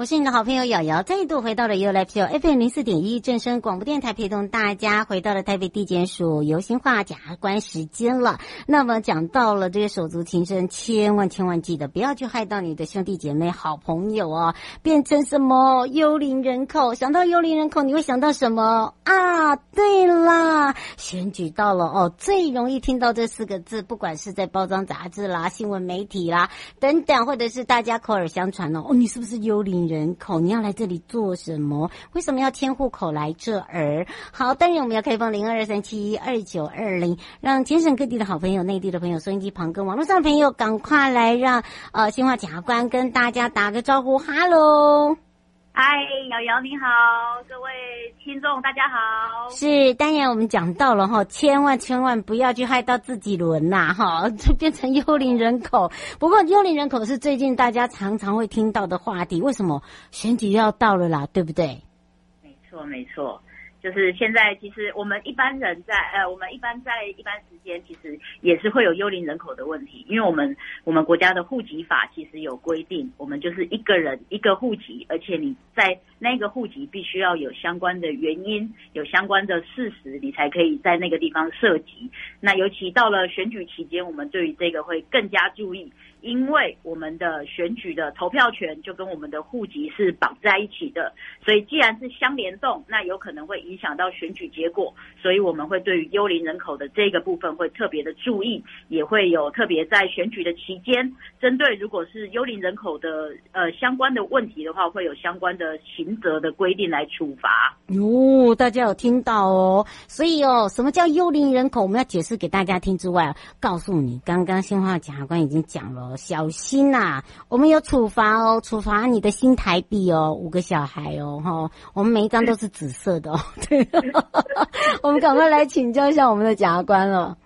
我是你的好朋友瑶瑶，再度回到了 U L F U FM 零四点一正声广播电台，陪同大家回到了台北地检署游欣化检察官时间了。那么讲到了这个手足情深，千万千万记得不要去害到你的兄弟姐妹、好朋友哦，变成什么幽灵人口？想到幽灵人口，你会想到什么啊？对啦，选举到了哦，最容易听到这四个字，不管是在包装杂志啦、新闻媒体啦等等，或者是大家口耳相传哦，哦，你是不是幽灵？人口，你要来这里做什么？为什么要迁户口来这儿？好，当然我们要开放零二三七二九二零，让全省各地的好朋友、内地的朋友、收音机旁跟网络上的朋友，赶快来让呃新华检察官跟大家打个招呼，哈喽。嗨，瑶瑶你好，各位听众大家好。是，当然我们讲到了哈，千万千万不要去害到自己人呐哈，就变成幽灵人口。不过幽灵人口是最近大家常常会听到的话题，为什么？选举要到了啦，对不对？没错，没错。就是现在，其实我们一般人在呃，我们一般在一般时间，其实也是会有幽灵人口的问题，因为我们我们国家的户籍法其实有规定，我们就是一个人一个户籍，而且你在那个户籍必须要有相关的原因，有相关的事实，你才可以在那个地方涉及。那尤其到了选举期间，我们对于这个会更加注意。因为我们的选举的投票权就跟我们的户籍是绑在一起的，所以既然是相联动，那有可能会影响到选举结果，所以我们会对于幽灵人口的这个部分会特别的注意，也会有特别在选举的期间，针对如果是幽灵人口的呃相关的问题的话，会有相关的行刑责的规定来处罚。哟，大家有听到哦？所以哦，什么叫幽灵人口？我们要解释给大家听之外，告诉你，刚刚新化检察官已经讲了。小心呐、啊，我们有处罚哦，处罚你的新台币哦，五个小孩哦，哈，我们每一张都是紫色的哦。对，我们赶快来请教一下我们的检察官了。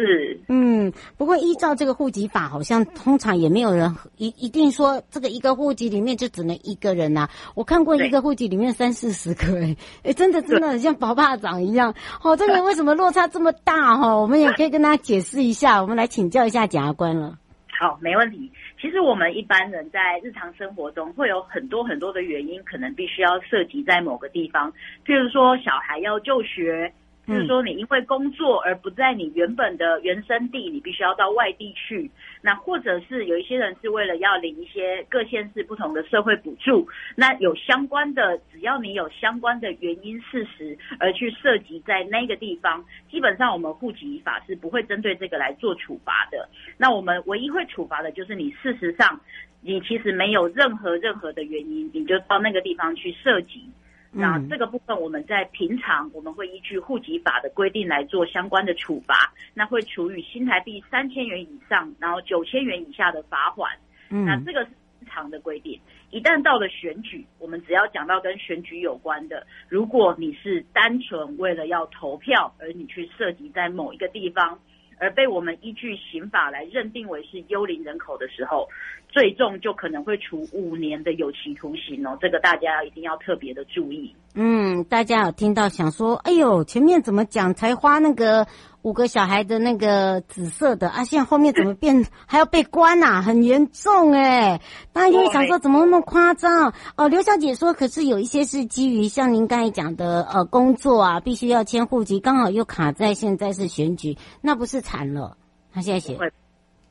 是，嗯，不过依照这个户籍法，好像通常也没有人一一定说这个一个户籍里面就只能一个人呐、啊。我看过一个户籍里面三四十个、欸，哎，哎，真的真的很像宝爸掌一样。哦，这个为什么落差这么大？哈，我们也可以跟大家解释一下。我们来请教一下检察官了。好，没问题。其实我们一般人在日常生活中会有很多很多的原因，可能必须要涉及在某个地方。譬如说，小孩要就学。就是说，你因为工作而不在你原本的原生地，你必须要到外地去。那或者是有一些人是为了要领一些各县市不同的社会补助，那有相关的，只要你有相关的原因事实而去涉及在那个地方，基本上我们户籍法是不会针对这个来做处罚的。那我们唯一会处罚的就是你事实上你其实没有任何任何的原因，你就到那个地方去设籍。那这个部分，我们在平常我们会依据户籍法的规定来做相关的处罚，那会处以新台币三千元以上，然后九千元以下的罚款。嗯，那这个是平常的规定。一旦到了选举，我们只要讲到跟选举有关的，如果你是单纯为了要投票而你去涉及在某一个地方，而被我们依据刑法来认定为是幽灵人口的时候，最重就可能会处五年的有期徒刑哦，这个大家一定要特别的注意。嗯，大家有听到想说，哎呦，前面怎么讲才花那个五个小孩的那个紫色的啊，现在后面怎么变还要被关啊？很严重哎！大家就会想说，怎么那么夸张？哦，刘小姐说，可是有一些是基于像您刚才讲的呃工作啊，必须要迁户籍，刚好又卡在现在是选举，那不是惨了？他现在写。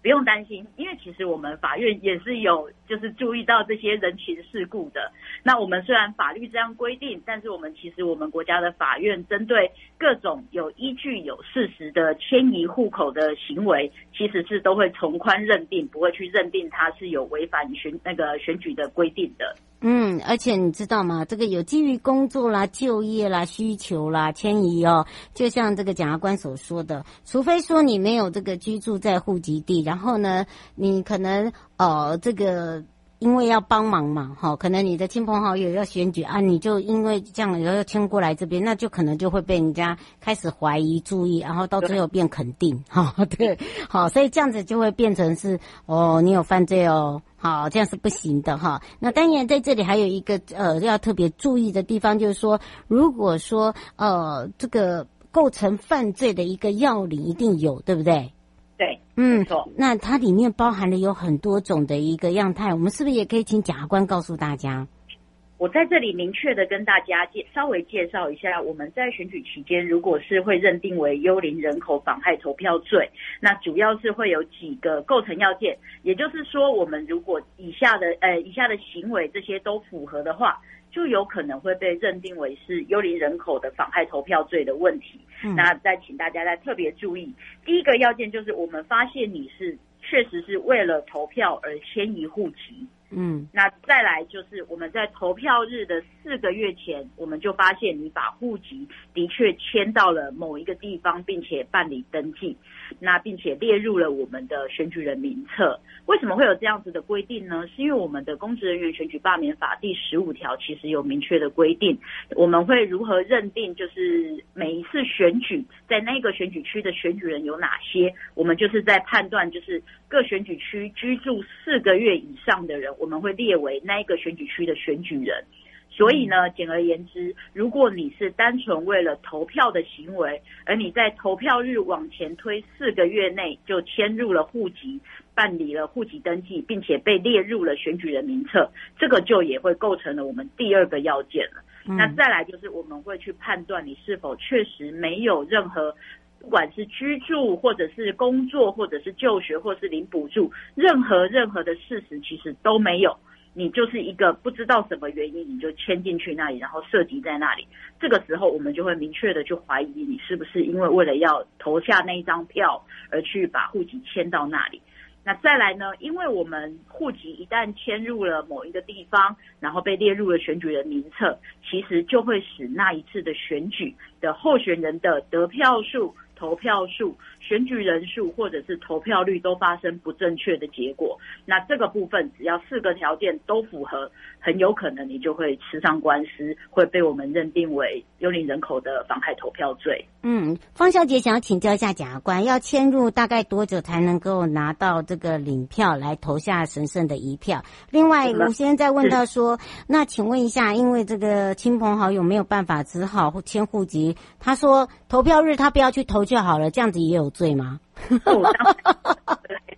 不用担心，因为其实我们法院也是有就是注意到这些人情世故的。那我们虽然法律这样规定，但是我们其实我们国家的法院针对各种有依据、有事实的迁移户口的行为，其实是都会从宽认定，不会去认定它是有违反选那个选举的规定的。嗯，而且你知道吗？这个有基于工作啦、就业啦、需求啦、迁移哦，就像这个检察官所说的，除非说你没有这个居住在户籍地，然后呢，你可能哦这个。因为要帮忙嘛，哈，可能你的亲朋好友要选举啊，你就因为这样然后要迁过来这边，那就可能就会被人家开始怀疑、注意，然后到最后变肯定，哈，对，好，所以这样子就会变成是哦，你有犯罪哦，好，这样是不行的哈。那当然在这里还有一个呃要特别注意的地方，就是说，如果说呃这个构成犯罪的一个要领一定有，对不对？对，嗯，那它里面包含了有很多种的一个样态，我们是不是也可以请检察官告诉大家？我在这里明确的跟大家介稍微介绍一下，我们在选举期间，如果是会认定为幽灵人口妨害投票罪，那主要是会有几个构成要件，也就是说，我们如果以下的呃以下的行为这些都符合的话。就有可能会被认定为是幽灵人口的妨害投票罪的问题。嗯。那再请大家再特别注意，第一个要件就是我们发现你是确实是为了投票而迁移户籍。嗯，那再来就是我们在投票日的四个月前，我们就发现你把户籍的确迁到了某一个地方，并且办理登记，那并且列入了我们的选举人名册。为什么会有这样子的规定呢？是因为我们的公职人员选举罢免法第十五条其实有明确的规定，我们会如何认定就是每一次选举在那个选举区的选举人有哪些？我们就是在判断就是各选举区居住四个月以上的人。我们会列为那一个选举区的选举人，所以呢，简而言之，如果你是单纯为了投票的行为，而你在投票日往前推四个月内就迁入了户籍，办理了户籍登记，并且被列入了选举人名册，这个就也会构成了我们第二个要件了。嗯。那再来就是我们会去判断你是否确实没有任何。不管是居住，或者是工作，或者是就学，或是领补助，任何任何的事实其实都没有。你就是一个不知道什么原因，你就迁进去那里，然后涉及在那里。这个时候，我们就会明确的去怀疑你是不是因为为了要投下那一张票而去把户籍迁到那里。那再来呢？因为我们户籍一旦迁入了某一个地方，然后被列入了选举人名册，其实就会使那一次的选举的候选人的得票数。投票数、选举人数或者是投票率都发生不正确的结果，那这个部分只要四个条件都符合，很有可能你就会吃上官司，会被我们认定为幽灵人口的妨害投票罪。嗯，方小姐想要请教一下检察官，要迁入大概多久才能够拿到这个领票来投下神圣的一票？另外，吴先生在问到说，那请问一下，因为这个亲朋好友没有办法，只好迁户籍，他说投票日他不要去投。就好了，这样子也有罪吗？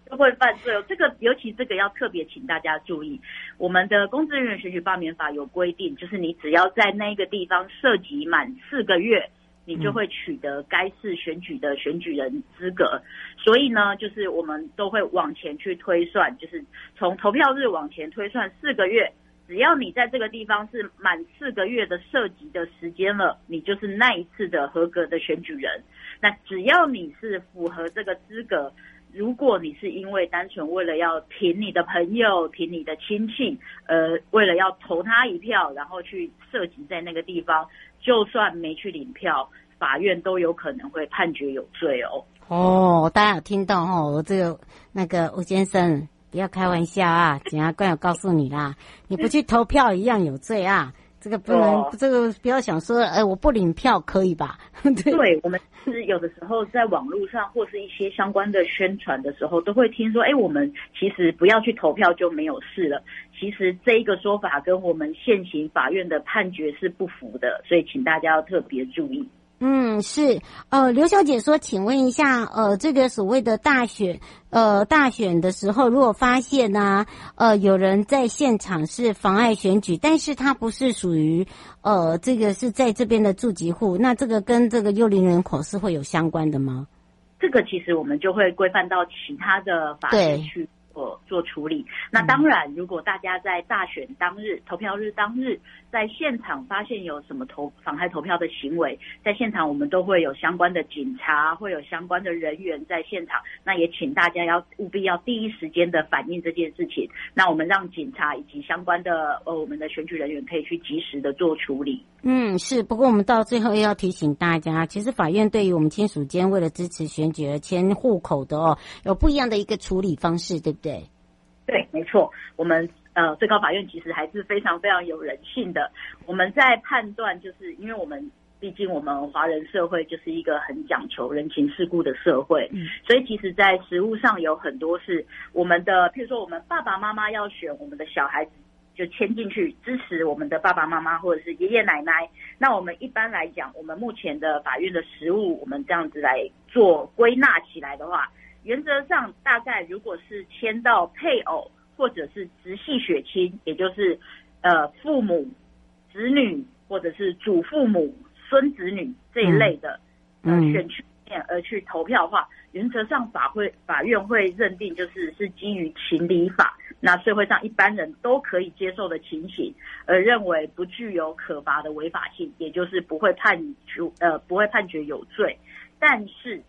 都会犯罪哦。这个尤其这个要特别请大家注意，我们的公职人员选举罢免法有规定，就是你只要在那个地方涉及满四个月，你就会取得该市选举的选举人资格。所以呢，就是我们都会往前去推算，就是从投票日往前推算四个月。只要你在这个地方是满四个月的涉及的时间了，你就是那一次的合格的选举人。那只要你是符合这个资格，如果你是因为单纯为了要挺你的朋友、挺你的亲戚，呃，为了要投他一票，然后去涉及在那个地方，就算没去领票，法院都有可能会判决有罪哦。哦，大家有听到哦，我这个那个吴先生。不要开玩笑啊！检察官有告诉你啦，你不去投票一样有罪啊！这个不能，这个不要想说，哎，我不领票可以吧？对，对，我们是有的时候在网络上或是一些相关的宣传的时候，都会听说，哎，我们其实不要去投票就没有事了。其实这一个说法跟我们现行法院的判决是不符的，所以请大家要特别注意。嗯，是，呃，刘小姐说，请问一下，呃，这个所谓的大选，呃，大选的时候，如果发现呢、呃，有人在现场是妨碍选举，但是他不是属于，呃，这个是在这边的住籍户，那这个跟这个幽灵人口是会有相关的吗？这个其实我们就会规范到其他的法律去。做做处理。那当然，如果大家在大选当日、投票日当日，在现场发现有什么投妨害投票的行为，在现场我们都会有相关的警察，会有相关的人员在现场。那也请大家要务必要第一时间的反映这件事情。那我们让警察以及相关的呃我们的选举人员可以去及时的做处理。嗯，是。不过我们到最后又要提醒大家，其实法院对于我们亲属间为了支持选举而迁户口的哦，有不一样的一个处理方式，对不对？对，对没错。我们呃最高法院其实还是非常非常有人性的。我们在判断，就是因为我们毕竟我们华人社会就是一个很讲求人情世故的社会，嗯，所以其实，在实务上有很多是我们的，譬如说我们爸爸妈妈要选我们的小孩子。就签进去支持我们的爸爸妈妈或者是爷爷奶奶。那我们一般来讲，我们目前的法院的实务，我们这样子来做归纳起来的话，原则上大概如果是签到配偶或者是直系血亲，也就是呃父母、子女或者是祖父母、孙子女这一类的呃选区面而去投票的话，原则上法会法院会认定就是是基于情理法。那社会上一般人都可以接受的情形，而认为不具有可罚的违法性，也就是不会判处呃不会判决有罪。但是，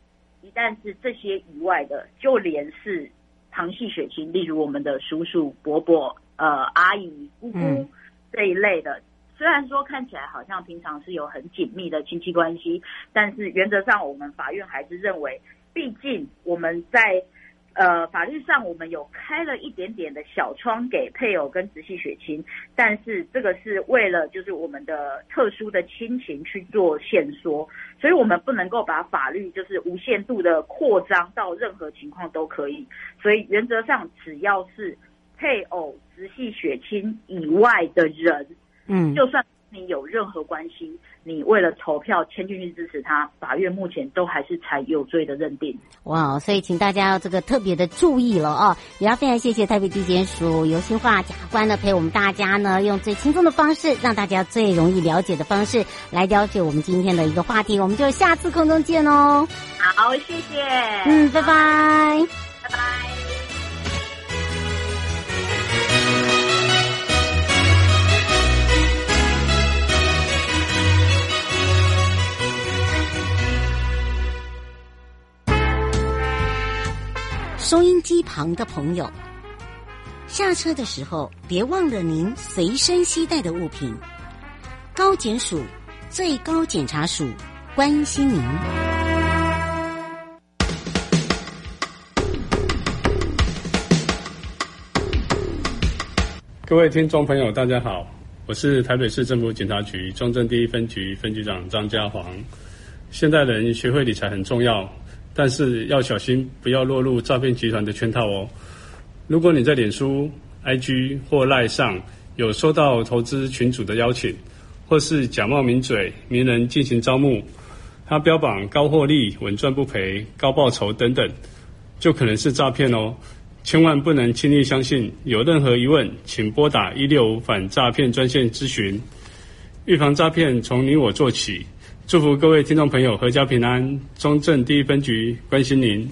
一旦是这些以外的，就连是旁系血亲，例如我们的叔叔、伯伯、呃阿姨、姑姑这一类的，虽然说看起来好像平常是有很紧密的亲戚关系，但是原则上我们法院还是认为，毕竟我们在。呃，法律上我们有开了一点点的小窗给配偶跟直系血亲，但是这个是为了就是我们的特殊的亲情去做限缩，所以我们不能够把法律就是无限度的扩张到任何情况都可以，所以原则上只要是配偶、直系血亲以外的人，嗯，就算你有任何关系。你为了投票签进去支持他，法院目前都还是采有罪的认定。哇，所以请大家要这个特别的注意了哦。也要非常谢谢台北地检署游新化检察官呢，陪我们大家呢，用最轻松的方式，让大家最容易了解的方式来了解我们今天的一个话题。我们就下次空中见哦。好，谢谢。嗯，拜拜。拜拜。旁的朋友，下车的时候别忘了您随身携带的物品。高检署最高检察署关心您。各位听众朋友，大家好，我是台北市政府检察局中正第一分局分局长张家煌。现代人学会理财很重要。但是要小心，不要落入诈骗集团的圈套哦。如果你在脸书、IG 或赖上有收到投资群组的邀请，或是假冒名嘴、名人进行招募，他标榜高获利、稳赚不赔、高报酬等等，就可能是诈骗哦。千万不能轻易相信。有任何疑问，请拨打一六五反诈骗专线咨询。预防诈骗，从你我做起。祝福各位听众朋友阖家平安，中正第一分局关心您。